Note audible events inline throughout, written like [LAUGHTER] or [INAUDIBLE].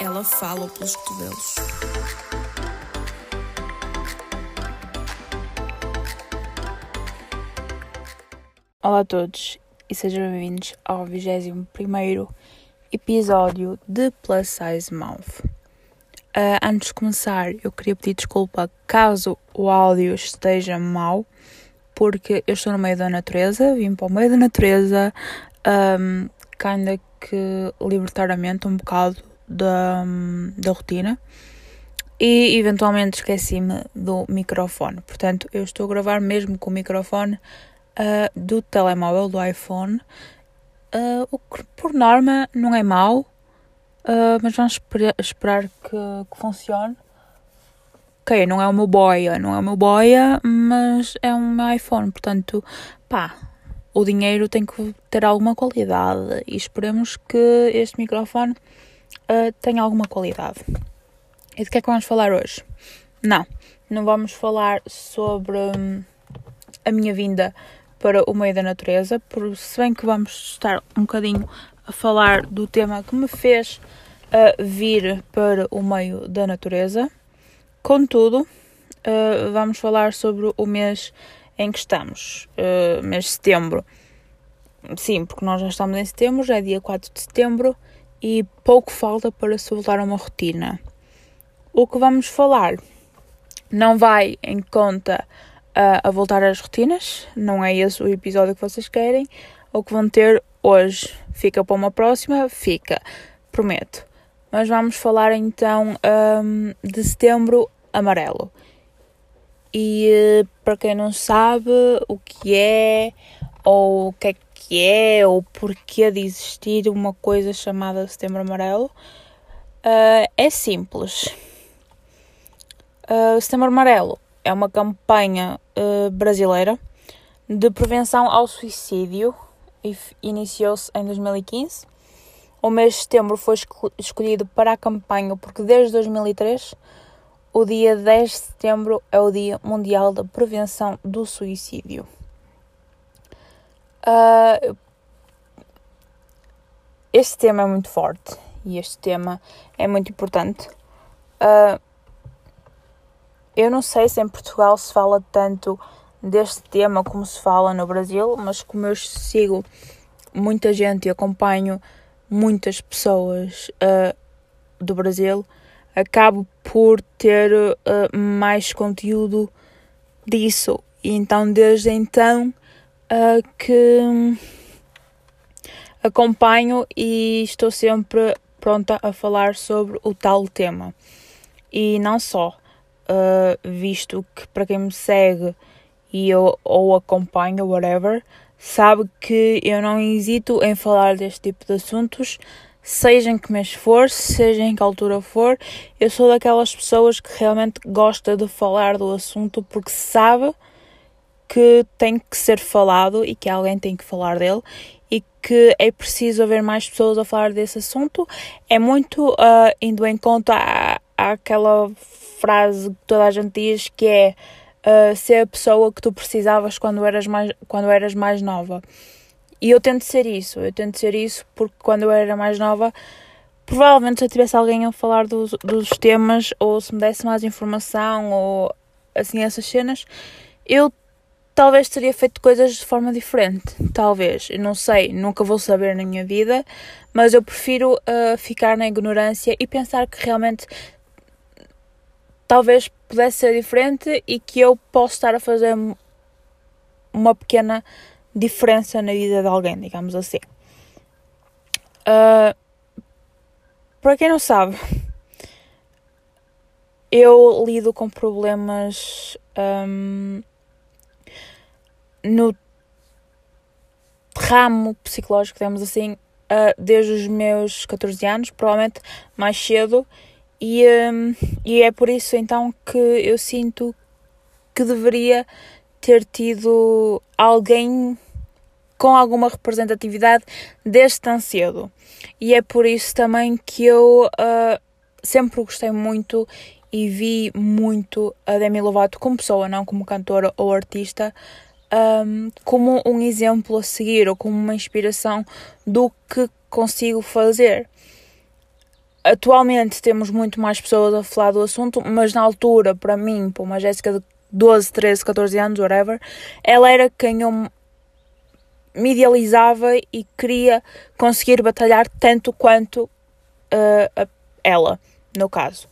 Ela fala pelos cotovelos. Olá a todos e sejam bem-vindos ao 21 episódio de Plus Size Mouth. Uh, antes de começar, eu queria pedir desculpa caso o áudio esteja mau, porque eu estou no meio da natureza, vim para o meio da natureza, um, ainda que libertar a mente um bocado da, da rotina e eventualmente esqueci-me do microfone. Portanto, eu estou a gravar mesmo com o microfone uh, do telemóvel, do iPhone, uh, o que por norma não é mau, uh, mas vamos esper esperar que, que funcione. Ok, não é o meu boia, não é o meu boia, mas é um iPhone, portanto, pá, o dinheiro tem que ter alguma qualidade e esperemos que este microfone uh, tenha alguma qualidade. E de que é que vamos falar hoje? Não, não vamos falar sobre hum, a minha vinda para o meio da natureza, por, se bem que vamos estar um bocadinho a falar do tema que me fez uh, vir para o meio da natureza. Contudo, uh, vamos falar sobre o mês em que estamos, uh, mês de setembro. Sim, porque nós já estamos em setembro, já é dia 4 de setembro e pouco falta para se voltar a uma rotina. O que vamos falar não vai em conta uh, a voltar às rotinas, não é esse o episódio que vocês querem. O que vão ter hoje fica para uma próxima, fica, prometo. Mas vamos falar então um, de setembro amarelo. E uh, para quem não sabe o que é ou o que é que é ou porquê de existir uma coisa chamada Setembro Amarelo, uh, é simples. Uh, Setembro Amarelo é uma campanha uh, brasileira de prevenção ao suicídio e iniciou-se em 2015. O mês de setembro foi escolhido para a campanha porque desde 2003 o dia 10 de setembro é o Dia Mundial da Prevenção do Suicídio. Uh, este tema é muito forte e este tema é muito importante. Uh, eu não sei se em Portugal se fala tanto deste tema como se fala no Brasil, mas como eu sigo muita gente e acompanho muitas pessoas uh, do Brasil, acabo por ter uh, mais conteúdo disso. E então, desde então, uh, que acompanho e estou sempre pronta a falar sobre o tal tema. E não só, uh, visto que para quem me segue e eu ou acompanha, whatever, sabe que eu não hesito em falar deste tipo de assuntos, seja em que mês for, seja em que altura for. Eu sou daquelas pessoas que realmente gosta de falar do assunto porque sabe que tem que ser falado e que alguém tem que falar dele e que é preciso haver mais pessoas a falar desse assunto. É muito uh, indo em conta à, àquela frase que toda a gente diz que é uh, ser a pessoa que tu precisavas quando eras mais, quando eras mais nova. E eu tento ser isso, eu tento ser isso porque quando eu era mais nova, provavelmente se eu tivesse alguém a falar dos, dos temas ou se me desse mais informação ou assim essas cenas, eu talvez teria feito coisas de forma diferente. Talvez, eu não sei, nunca vou saber na minha vida, mas eu prefiro uh, ficar na ignorância e pensar que realmente talvez pudesse ser diferente e que eu posso estar a fazer uma pequena diferença na vida de alguém, digamos assim. Uh, para quem não sabe, eu lido com problemas um, no ramo psicológico, digamos assim, uh, desde os meus 14 anos, provavelmente mais cedo, e, um, e é por isso então que eu sinto que deveria ter tido alguém com alguma representatividade desde tão cedo. E é por isso também que eu uh, sempre gostei muito e vi muito a Demi Lovato como pessoa, não como cantora ou artista, um, como um exemplo a seguir ou como uma inspiração do que consigo fazer. Atualmente temos muito mais pessoas a falar do assunto, mas na altura, para mim, para uma Jéssica de 12, 13, 14 anos, whatever, ela era quem eu me idealizava e queria conseguir batalhar tanto quanto uh, ela, no caso.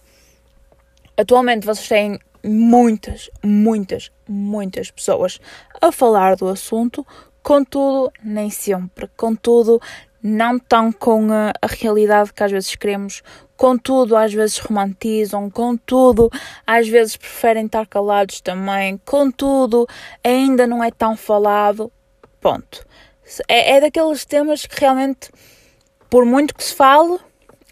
Atualmente vocês têm muitas, muitas, muitas pessoas a falar do assunto, contudo, nem sempre, contudo, não estão com a, a, realidade que às vezes queremos, contudo, às vezes romantizam, contudo, às vezes preferem estar calados também, contudo, ainda não é tão falado. Ponto. É, é daqueles temas que realmente, por muito que se fale,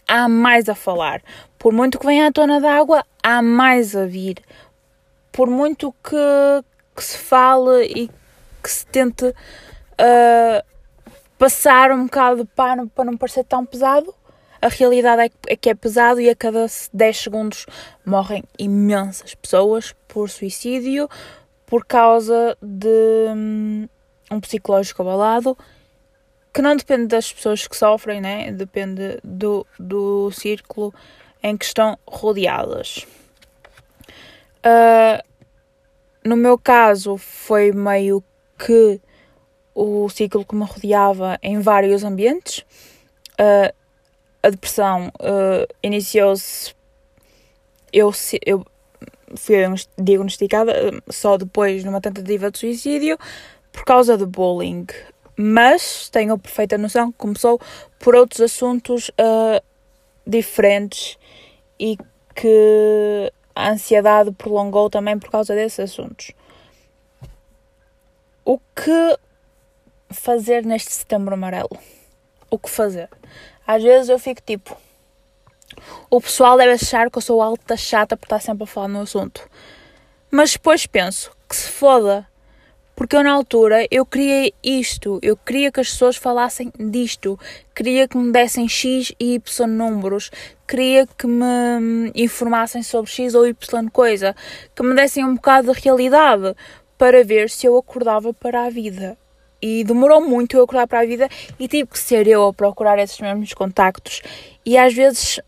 há mais a falar. Por muito que venha à tona d'água, há mais a vir. Por muito que, que se fale e que se tente uh, passar um bocado de pano para não parecer tão pesado, a realidade é que, é que é pesado e a cada 10 segundos morrem imensas pessoas por suicídio por causa de hum, um psicológico abalado que não depende das pessoas que sofrem, né? depende do, do círculo em que estão rodeadas. Uh, no meu caso, foi meio que o ciclo que me rodeava em vários ambientes. Uh, a depressão uh, iniciou-se. Eu, eu fui diagnosticada só depois numa tentativa de suicídio por causa de bullying. Mas tenho a perfeita noção que começou por outros assuntos uh, diferentes e que a ansiedade prolongou também por causa desses assuntos. O que fazer neste setembro amarelo? O que fazer? Às vezes eu fico tipo. O pessoal deve achar que eu sou alta chata por estar sempre a falar no assunto. Mas depois penso que se foda porque eu na altura eu queria isto, eu queria que as pessoas falassem disto, queria que me dessem X e Y números, queria que me informassem sobre X ou Y coisa, que me dessem um bocado de realidade para ver se eu acordava para a vida. E demorou muito eu acordar para a vida e tive que ser eu a procurar esses mesmos contactos. E às vezes,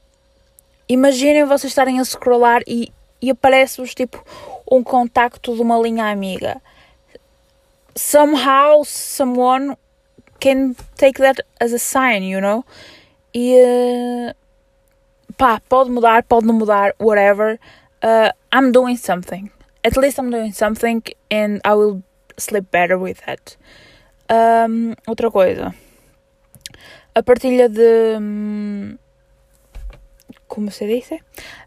imaginem vocês estarem a scrollar e, e aparece-vos tipo um contacto de uma linha amiga somehow someone can take that as a sign, you know? E uh, pá, pode mudar, pode não mudar, whatever. Uh, I'm doing something. At least I'm doing something and I will sleep better with that. Um, outra coisa. A partilha de. Hum, como se diz?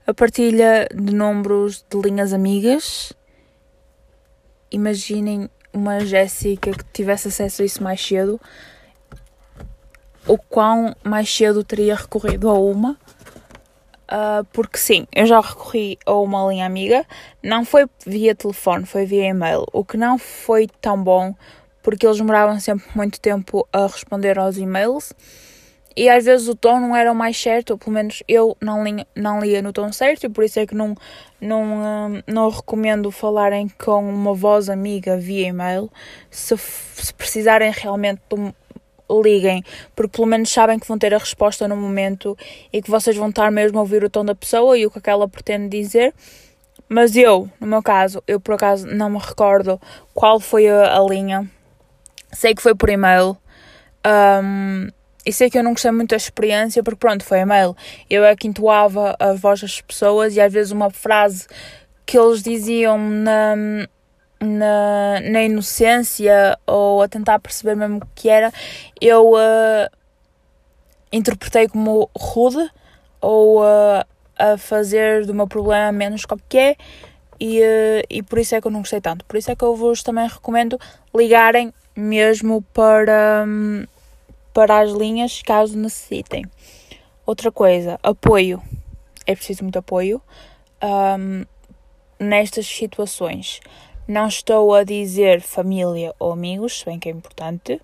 A partilha de números de linhas amigas. Imaginem uma Jéssica que tivesse acesso a isso mais cedo, o quão mais cedo teria recorrido a uma. Uh, porque sim, eu já recorri a uma linha amiga, não foi via telefone, foi via e-mail, o que não foi tão bom porque eles demoravam sempre muito tempo a responder aos e-mails e às vezes o tom não era o mais certo, ou pelo menos eu não lia, não lia no tom certo, e por isso é que não, não, hum, não recomendo falarem com uma voz amiga via e-mail. Se, se precisarem realmente, liguem, porque pelo menos sabem que vão ter a resposta no momento e que vocês vão estar mesmo a ouvir o tom da pessoa e o que aquela pretende dizer. Mas eu, no meu caso, eu por acaso não me recordo qual foi a, a linha. Sei que foi por e-mail. Um, e sei que eu não gostei muito da experiência, porque pronto, foi e-mail. Eu é que entoava a voz das pessoas e às vezes uma frase que eles diziam na, na, na inocência ou a tentar perceber mesmo o que era, eu uh, interpretei como rude ou uh, a fazer do meu problema menos qualquer e, uh, e por isso é que eu não gostei tanto. Por isso é que eu vos também recomendo ligarem mesmo para. Um, para as linhas caso necessitem. Outra coisa, apoio. É preciso muito apoio um, nestas situações. Não estou a dizer família ou amigos, se bem que é importante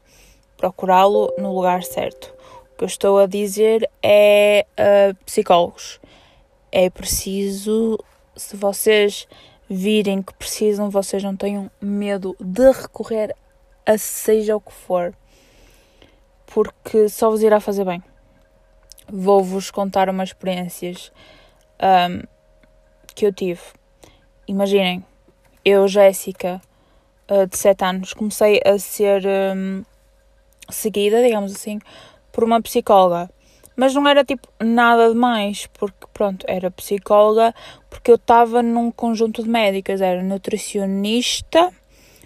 procurá-lo no lugar certo. O que eu estou a dizer é uh, psicólogos. É preciso, se vocês virem que precisam, vocês não tenham medo de recorrer a seja o que for, porque só vos irá fazer bem. Vou-vos contar umas experiências um, que eu tive. Imaginem, eu, Jéssica, uh, de 7 anos, comecei a ser um, seguida, digamos assim, por uma psicóloga. Mas não era tipo nada demais, porque pronto, era psicóloga, porque eu estava num conjunto de médicas, era nutricionista,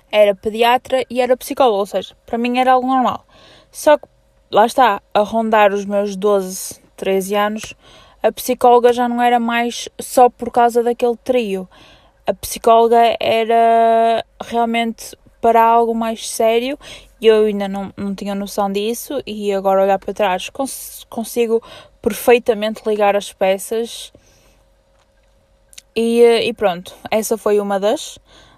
era pediatra e era psicóloga, ou seja, para mim era algo normal. Só que lá está, a rondar os meus 12, 13 anos, a psicóloga já não era mais só por causa daquele trio. A psicóloga era realmente para algo mais sério e eu ainda não, não tinha noção disso e agora olhar para trás cons consigo perfeitamente ligar as peças e, eh, e pronto, essa foi uma das.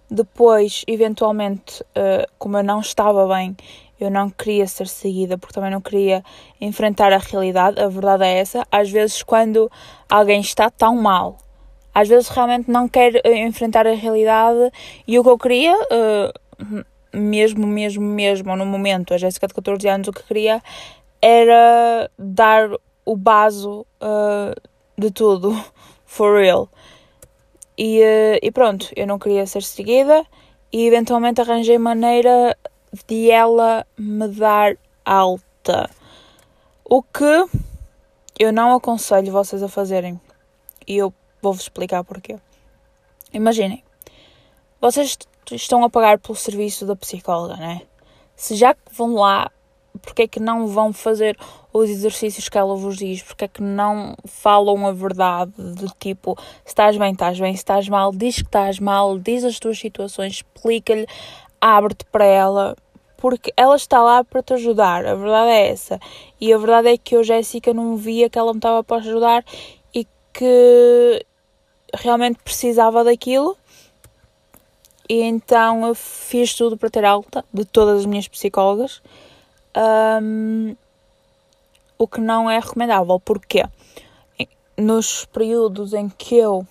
Depois, eventualmente, uh, como eu não estava bem, eu não queria ser seguida porque também não queria enfrentar a realidade. A verdade é essa. Às vezes, quando alguém está tão mal, às vezes realmente não quer uh, enfrentar a realidade e o que eu queria, uh, mesmo, mesmo, mesmo no momento, a Jéssica de 14 anos, o que queria era dar o baso de tudo, [LAUGHS] for real. E, e pronto, eu não queria ser seguida e eventualmente arranjei maneira de ela me dar alta. O que eu não aconselho vocês a fazerem. E eu vou-vos explicar porquê. Imaginem, vocês estão a pagar pelo serviço da psicóloga, né? Se já vão lá porque é que não vão fazer os exercícios que ela vos diz, porque é que não falam a verdade, de tipo, se estás bem, estás bem, se estás mal, diz que estás mal, diz as tuas situações, explica-lhe, abre-te para ela, porque ela está lá para te ajudar, a verdade é essa. E a verdade é que eu, Jéssica, não via que ela me estava para ajudar e que realmente precisava daquilo. E então eu fiz tudo para ter alta de todas as minhas psicólogas um, o que não é recomendável. Porquê? Nos períodos em que eu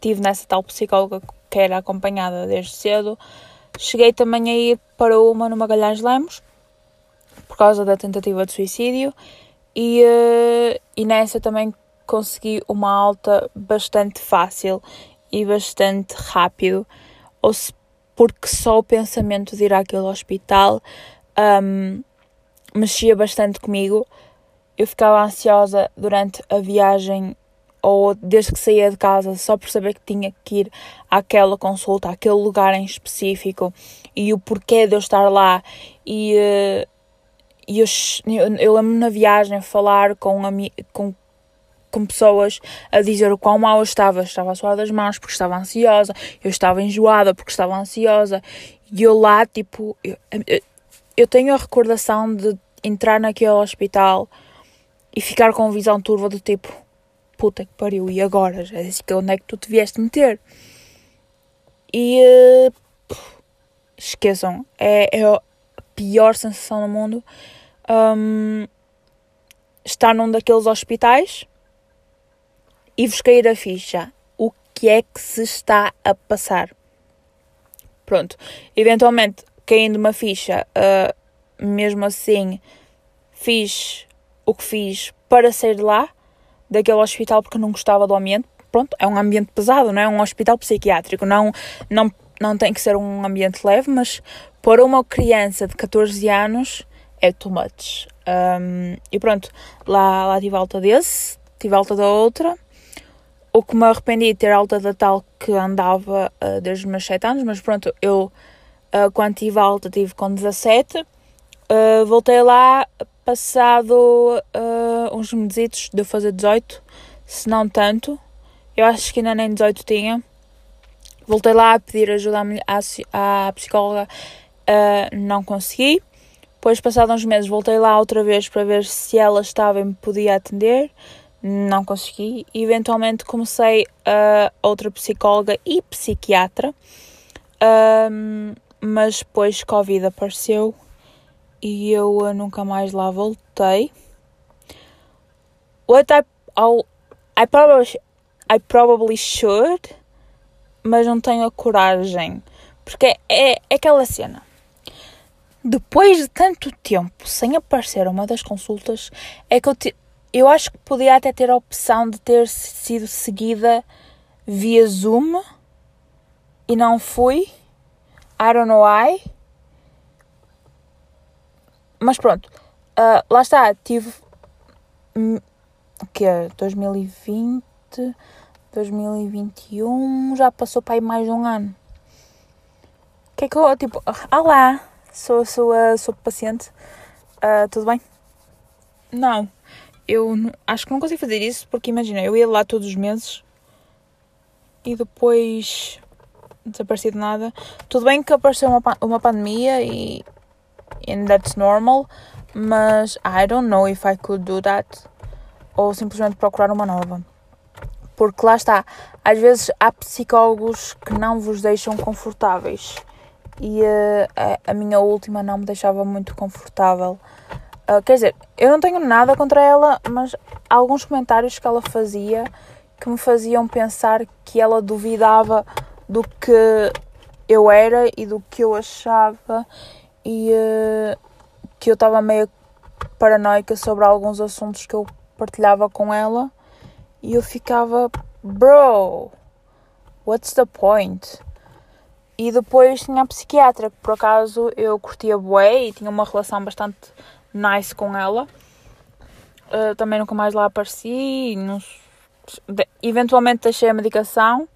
tive nessa tal psicóloga que era acompanhada desde cedo, cheguei também a ir para uma no Magalhães Lemos por causa da tentativa de suicídio e, uh, e nessa também consegui uma alta bastante fácil e bastante rápido, ou se, porque só o pensamento de ir àquele hospital um, mexia bastante comigo. Eu ficava ansiosa durante a viagem ou desde que saía de casa só por saber que tinha que ir àquela consulta, àquele lugar em específico e o porquê de eu estar lá. E, uh, eu, eu, eu lembro-me na viagem falar com, com, com pessoas a dizer o quão mal eu estava. Estava a suar das mãos porque estava ansiosa, eu estava enjoada porque estava ansiosa. E eu lá, tipo, eu, eu, eu tenho a recordação de entrar naquele hospital e ficar com visão turva do tipo puta que pariu, e agora, Jéssica, onde é que tu te vieste meter? E uh, esqueçam, é, é, a pior sensação do mundo um, estar num daqueles hospitais e vos cair a ficha. O que é que se está a passar? Pronto, eventualmente caindo uma ficha, uh, mesmo assim fiz o que fiz para sair de lá, daquele hospital, porque não gostava do ambiente. Pronto, é um ambiente pesado, não é? Um hospital psiquiátrico, não, não, não tem que ser um ambiente leve, mas para uma criança de 14 anos é too much. Um, e pronto, lá, lá tive alta desse, tive alta da outra. O que me arrependi de ter alta da tal que andava uh, desde os meus 7 anos, mas pronto, eu uh, quando tive alta tive com 17. Uh, ah, voltei lá passado uh, uns meses de eu fazer 18, se não tanto. Eu acho que ainda nem 18 tinha. Voltei lá a pedir ajuda à, à psicóloga, não consegui. Depois, passados uns meses, voltei lá outra vez para ver se ela estava e me podia atender. Não consegui. Eventualmente comecei a outra psicóloga e psiquiatra. Um, mas depois Covid apareceu e eu nunca mais lá voltei. What I, I probably I probably should mas não tenho a coragem. Porque é, é, é aquela cena. Depois de tanto tempo sem aparecer uma das consultas, é que eu, te, eu acho que podia até ter a opção de ter sido seguida via Zoom e não fui. I don't know why. Mas pronto, uh, lá está, tive. Que é? 2020, 2021, já passou para aí mais de um ano. O que é que eu, tipo, ah lá, sou, sou, uh, sou paciente, uh, tudo bem? Não, eu acho que não consigo fazer isso porque imagina, eu ia lá todos os meses e depois desapareci de nada. Tudo bem que apareceu uma, uma pandemia e and that's normal, mas I don't know if I could do that ou simplesmente procurar uma nova. Porque lá está, às vezes há psicólogos que não vos deixam confortáveis e uh, a, a, minha última não me deixava muito confortável. Uh, quer dizer, eu não tenho nada contra ela, mas há alguns comentários que ela fazia que me faziam pensar que ela duvidava do que eu era e do que eu achava e uh, que eu estava meio paranoica sobre alguns assuntos que eu partilhava com ela e eu ficava, bro, what's the point? E depois tinha a psiquiatra, que por acaso eu curtia bué e tinha uma relação bastante nice com ela. Uh, também nunca mais lá apareci. De, eventualmente deixei a medicação,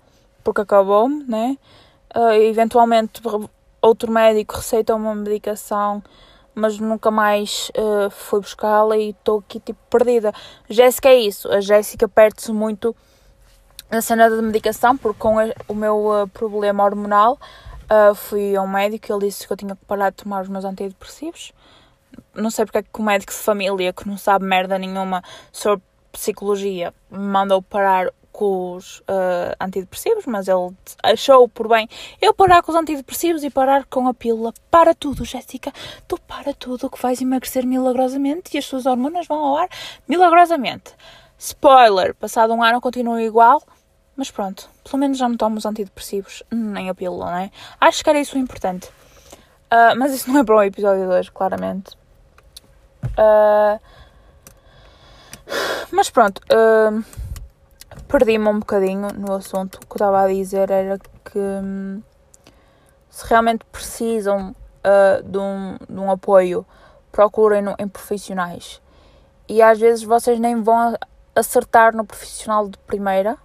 porque acabou-me, né? Uh, eventualmente outro médico receita uma medicação, mas nunca mais uh, fui buscá-la e estou aqui tipo perdida. Jéssica é isso, a Jéssica perde-se muito na cena da medicação, porque com o meu uh, problema hormonal uh, fui a um médico e ele disse que eu tinha que parar de tomar os meus antidepressivos. Não sei porque é que o médico de família, que não sabe merda nenhuma sobre psicologia, me mandou parar com os uh, antidepressivos, mas ele achou por bem eu parar com os antidepressivos e parar com a pílula. Para tudo, Jéssica, tu para tudo que vais emagrecer milagrosamente e as tuas hormonas vão ao ar milagrosamente. Spoiler, passado um ano continua igual, mas pronto, pelo menos já não tomo os antidepressivos, nem a pílula, não é? Acho que era isso o importante. Uh, mas isso não é para o episódio de hoje, claramente. Uh, mas pronto. Uh, perdi-me um bocadinho no assunto. O que eu estava a dizer era que hum, se realmente precisam uh, de, um, de um apoio, procurem no, em profissionais. E às vezes vocês nem vão acertar no profissional de primeira,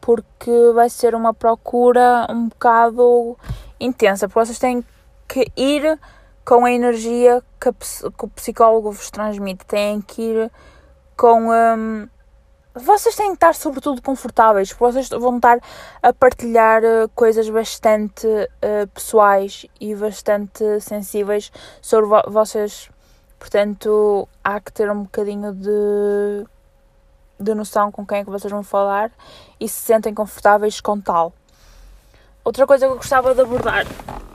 porque vai ser uma procura um bocado intensa, porque vocês têm que ir com a energia que, a, que o psicólogo vos transmite, têm que ir com. Um, vocês têm que estar sobretudo confortáveis, porque vocês vão estar a partilhar uh, coisas bastante uh, pessoais e bastante sensíveis sobre vo vocês. Portanto, há que ter um bocadinho de, de noção com quem é que vocês vão falar e se sentem confortáveis com tal. Outra coisa que eu gostava de abordar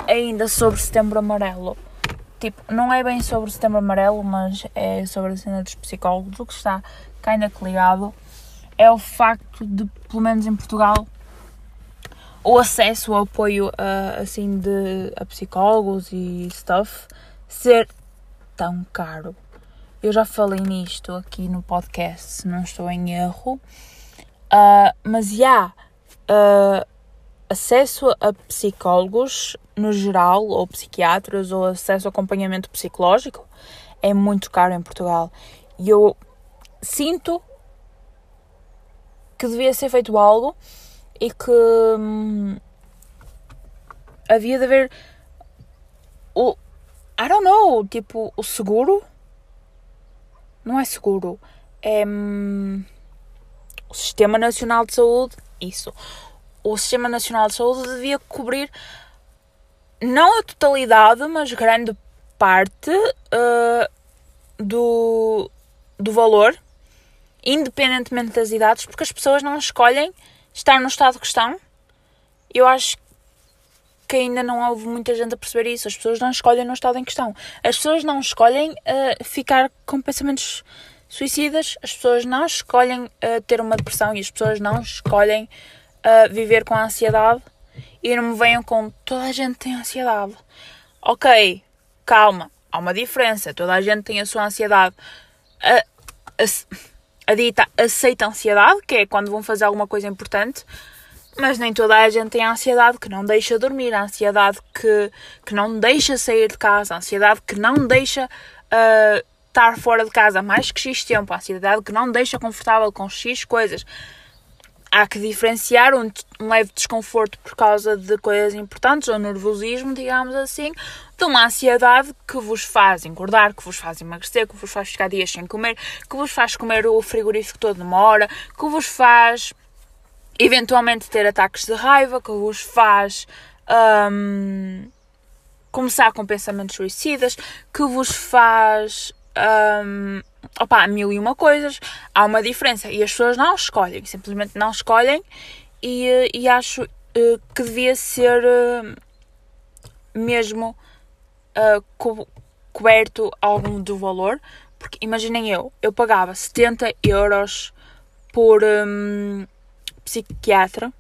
ainda sobre Setembro Amarelo. Tipo, não é bem sobre Setembro Amarelo, mas é sobre a cena dos psicólogos, o que está ainda ligado é o facto de, pelo menos em Portugal, o acesso ao apoio a, assim de a psicólogos e stuff ser tão caro. Eu já falei nisto aqui no podcast, se não estou em erro, uh, mas já uh, acesso a psicólogos no geral, ou psiquiatras, ou acesso a acompanhamento psicológico é muito caro em Portugal. E eu sinto que devia ser feito algo e que hum, havia de haver o I don't know, tipo, o seguro não é seguro, é hum, o Sistema Nacional de Saúde, isso. O Sistema Nacional de Saúde devia cobrir não a totalidade, mas grande parte uh, do, do valor independentemente das idades, porque as pessoas não escolhem estar no estado que estão. Eu acho que ainda não houve muita gente a perceber isso. As pessoas não escolhem no estado em que estão. As pessoas não escolhem uh, ficar com pensamentos suicidas, as pessoas não escolhem uh, ter uma depressão e as pessoas não escolhem uh, viver com ansiedade e não me venham com toda a gente tem ansiedade. Ok, calma, há uma diferença. Toda a gente tem a sua ansiedade. A, a, dita aceita a ansiedade, que é quando vão fazer alguma coisa importante, mas nem toda a gente tem a ansiedade que não deixa dormir, a ansiedade que, que não deixa sair de casa, a ansiedade que não deixa uh, estar fora de casa mais que X tempo, a ansiedade que não deixa confortável com X coisas há que diferenciar um, um, leve desconforto por causa de coisas importantes, ou nervosismo, digamos assim, de uma ansiedade que vos faz engordar, que vos faz emagrecer, que vos faz ficar dias sem comer, que vos faz comer o frigorífico todo numa hora, que vos faz eventualmente ter ataques de raiva, que vos faz um, começar com pensamentos suicidas, que vos faz um, opá, mil e uma coisas, há uma diferença e as pessoas não escolhem, simplesmente não escolhem e, e acho uh, que devia ser uh, mesmo uh, co coberto algum do valor, porque imaginem eu, eu pagava 70 euros por um, psiquiatra,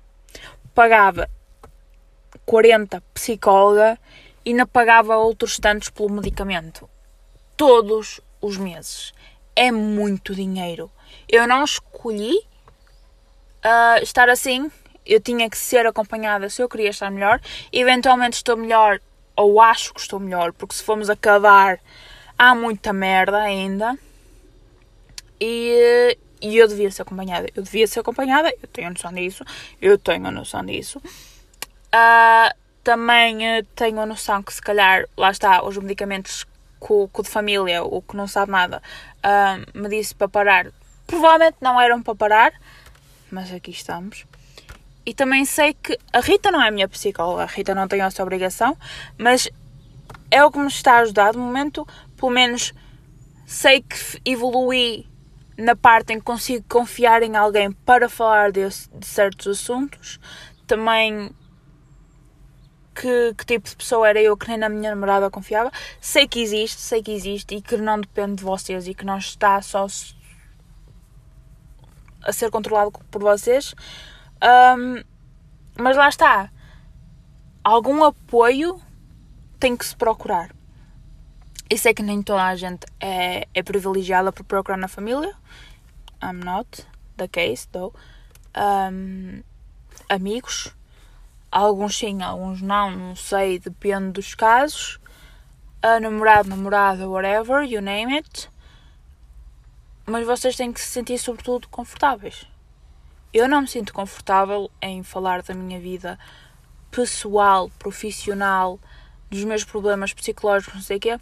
pagava 40 psicóloga e não pagava outros tantos pelo medicamento. Todos os meses é muito dinheiro. Eu não escolhi uh, estar assim. Eu tinha que ser acompanhada se eu queria estar melhor. Eventualmente estou melhor, ou acho que estou melhor, porque se formos acabar, há muita merda ainda. E, e eu devia ser acompanhada. Eu devia ser acompanhada, eu tenho noção disso. Eu tenho noção disso. Uh, também uh, tenho a noção que se calhar, lá está, os medicamentos que o, de família, o que não sabe nada, uh, me disse para parar. Provavelmente não eram para parar, mas aqui estamos. E também sei que a Rita não é a minha psicóloga, a Rita não tem essa obrigação, mas é o que me está a ajudar. De momento, pelo menos sei que evolui na parte em que consigo confiar em alguém para falar de, de certos assuntos. Também que, que tipo de pessoa era eu que nem na minha namorada confiava. Sei que existe, sei que existe e que não depende de vocês e que não está só a ser controlado por vocês. Um, mas lá está. Algum apoio tem que se procurar. E sei que nem toda a gente é, é privilegiada por procurar na família. I'm not the case, though. Um, amigos Alguns sim, alguns não, não sei, depende dos casos. A namorado, namorada, whatever, you name it. Mas vocês têm que se sentir, sobretudo, confortáveis. Eu não me sinto confortável em falar da minha vida pessoal, profissional, dos meus problemas psicológicos, não sei o quê,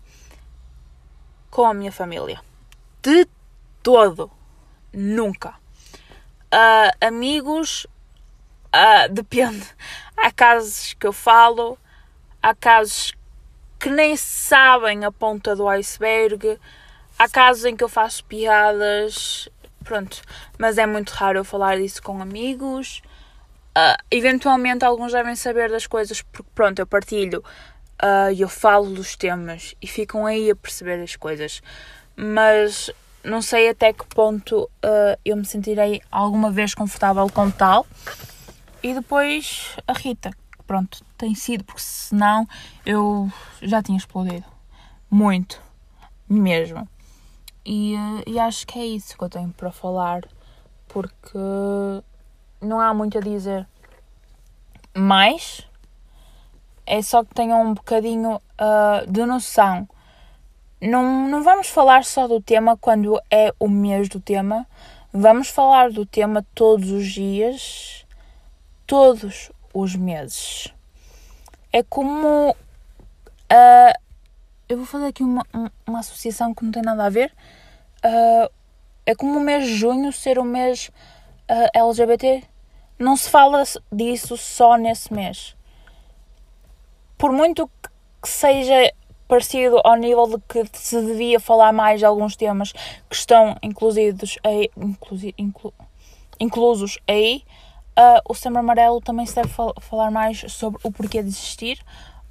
com a minha família. De todo. Nunca. Uh, amigos, uh, depende. Há casos que eu falo, há casos que nem sabem a ponta do iceberg, há casos em que eu faço piadas, pronto, mas é muito raro eu falar disso com amigos. Uh, eventualmente alguns devem saber das coisas porque pronto, eu partilho e uh, eu falo dos temas e ficam aí a perceber as coisas. Mas não sei até que ponto uh, eu me sentirei alguma vez confortável com tal. E depois a Rita, pronto, tem sido, porque senão eu já tinha explodido. Muito. Mesmo. E, eh, e acho que é isso que eu tenho para falar, porque não há muito a dizer. Mas é só que tenham um bocadinho uh, de noção. Não, não vamos falar só do tema quando é o mês do tema. Vamos falar do tema todos os dias todos os meses. É como. Uh, eu vou fazer aqui uma, uma associação que não tem nada a ver. Uh, é como o mês de junho ser o mês uh, ah, LGBT. Não se fala disso só nesse mês. Por muito que seja parecido ao nível de que se devia falar mais de alguns temas que estão incluídos aí, inclusi, inclu, inclusos aí, Uh, o Setembro Amarelo também se deve fal falar mais sobre o porquê de existir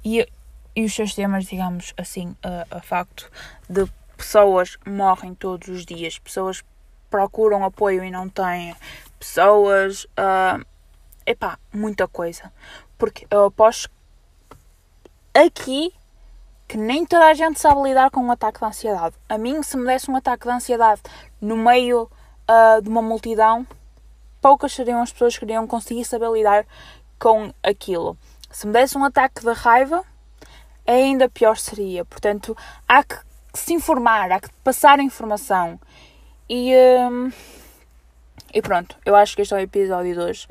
e, e os seus temas, digamos assim, uh, a facto de pessoas morrem todos os dias, pessoas procuram apoio e não têm, pessoas uh, epá, muita coisa. Porque eu aposto aqui que nem toda a gente sabe lidar com um ataque de ansiedade. A mim, se me desse um ataque de ansiedade no meio uh, de uma multidão, poucas seriam as pessoas que iriam conseguir saber lidar com aquilo. Se me desse um ataque de raiva, ainda pior seria. Portanto, há que se informar, há que passar informação. E, um, e pronto, eu acho que este é o episódio de hoje.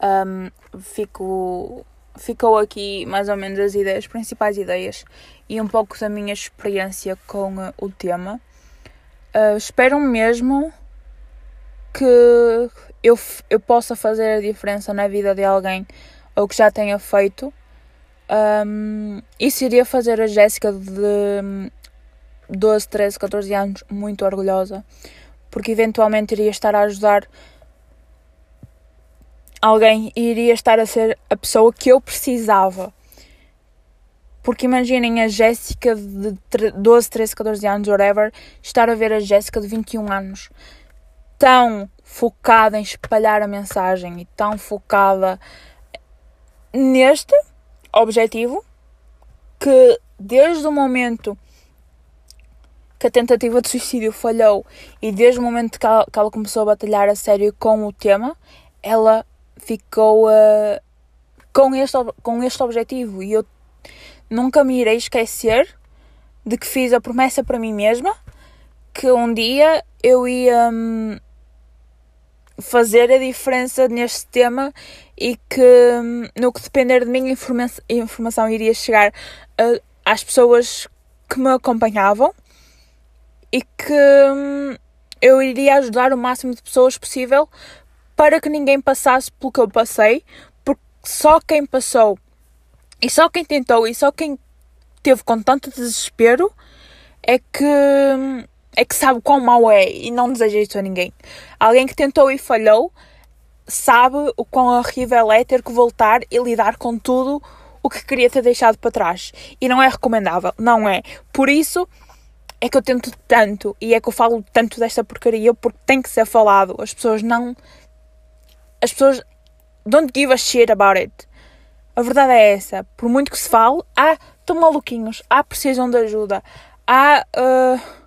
Um, fico, ficou aqui mais ou menos as ideias, as principais ideias e um pouco da minha experiência com uh, o tema. Uh, espero mesmo que eu, eu possa fazer a diferença na vida de alguém ou que já tenha feito. Um, isso iria fazer a Jéssica de 12, 13, 14 anos muito orgulhosa, porque eventualmente iria estar a ajudar alguém e iria estar a ser a pessoa que eu precisava. Porque imaginem a Jéssica de 12, 13, 14 anos, whatever, estar a ver a Jéssica de 21 anos tão focada em espalhar a mensagem e tão focada neste objetivo que desde o momento que a tentativa de suicídio falhou e desde o momento que ela, que ela começou a batalhar a sério com o tema, ela ficou uh, com, este, com este objetivo. E eu nunca me irei esquecer de que fiz a promessa para mim mesma que um dia eu ia hum, fazer a diferença neste tema e que hum, no que depender de mim a informa informação iria chegar a, às pessoas que me acompanhavam e que hum, eu iria ajudar o máximo de pessoas possível para que ninguém passasse pelo que eu passei, porque só quem passou e só quem tentou e só quem teve com tanto desespero é que é que sabe quão mau é e não deseja isso a ninguém. Alguém que tentou e falhou sabe o quão horrível é ter que voltar e lidar com tudo o que queria ter deixado para trás. E não é recomendável, não é. Por isso é que eu tento tanto e é que eu falo tanto desta porcaria porque tem que ser falado. As pessoas não. As pessoas don't give a shit about it. A verdade é essa. Por muito que se fale, há, estão maluquinhos, há precisam de ajuda, há. Uh,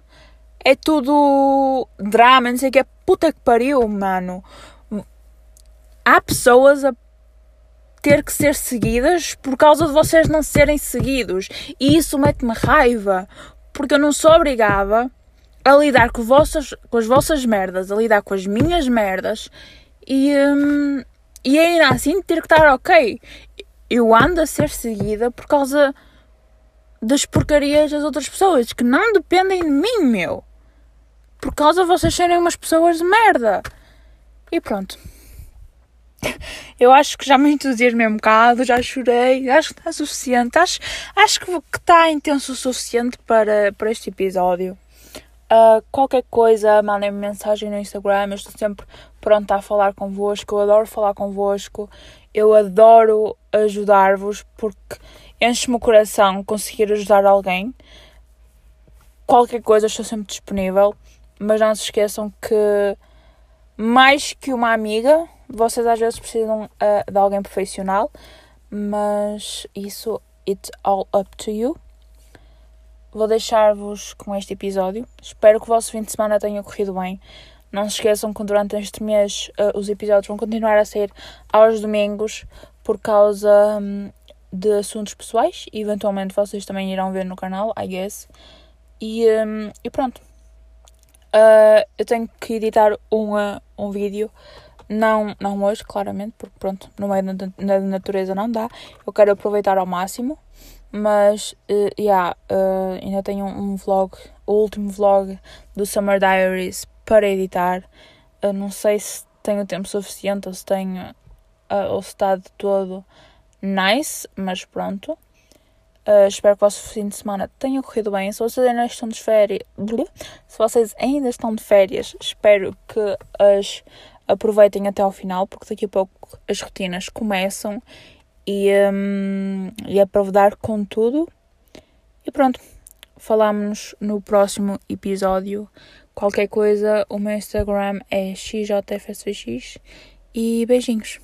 é tudo drama, não sei o que. Puta que pariu, mano. Há pessoas a ter que ser seguidas por causa de vocês não serem seguidos. E isso mete-me raiva. Porque eu não sou obrigada a lidar com, vossas, com as vossas merdas, a lidar com as minhas merdas e, hum, e ainda assim ter que estar ok eu ando a ser seguida por causa das porcarias das outras pessoas que não dependem de mim, meu. Por causa de vocês serem umas pessoas de merda. E pronto. Eu acho que já me entusiasmei um bocado, já chorei, acho que está suficiente, acho, acho que está intenso o suficiente para, para este episódio. Uh, qualquer coisa, mandem-me mensagem no Instagram, eu estou sempre pronta a falar convosco, eu adoro falar convosco, eu adoro ajudar-vos porque enche-me o coração conseguir ajudar alguém. Qualquer coisa, estou sempre disponível. Mas não se esqueçam que, mais que uma amiga, vocês às vezes precisam uh, de alguém profissional. Mas isso, it's all up to you. Vou deixar-vos com este episódio. Espero que o vosso fim de semana tenha corrido bem. Não se esqueçam que durante este mês uh, os episódios vão continuar a sair aos domingos por causa um, de assuntos pessoais e eventualmente vocês também irão ver no canal, I guess. E, um, e pronto. Uh, eu tenho que editar uma, um vídeo. Não, não hoje, claramente, porque pronto, no meio da, natureza não dá. Eu quero aproveitar ao máximo. Mas, uh, yeah, uh, ainda tenho um, um vlog, o último vlog do Summer Diaries para editar. Não sei se tenho tempo suficiente ou se tenho uh, ou se está de todo nice, mas pronto. Uh, espero que o vosso fim de semana tenha corrido bem. Se vocês ainda estão de férias, [LAUGHS] se vocês ainda estão de férias, espero que as aproveitem até ao final, porque daqui a pouco as rotinas começam e, um, e é dar com tudo. E pronto, falamos no próximo episódio Qualquer coisa, o meu Instagram é xjfsvx e beijinhos.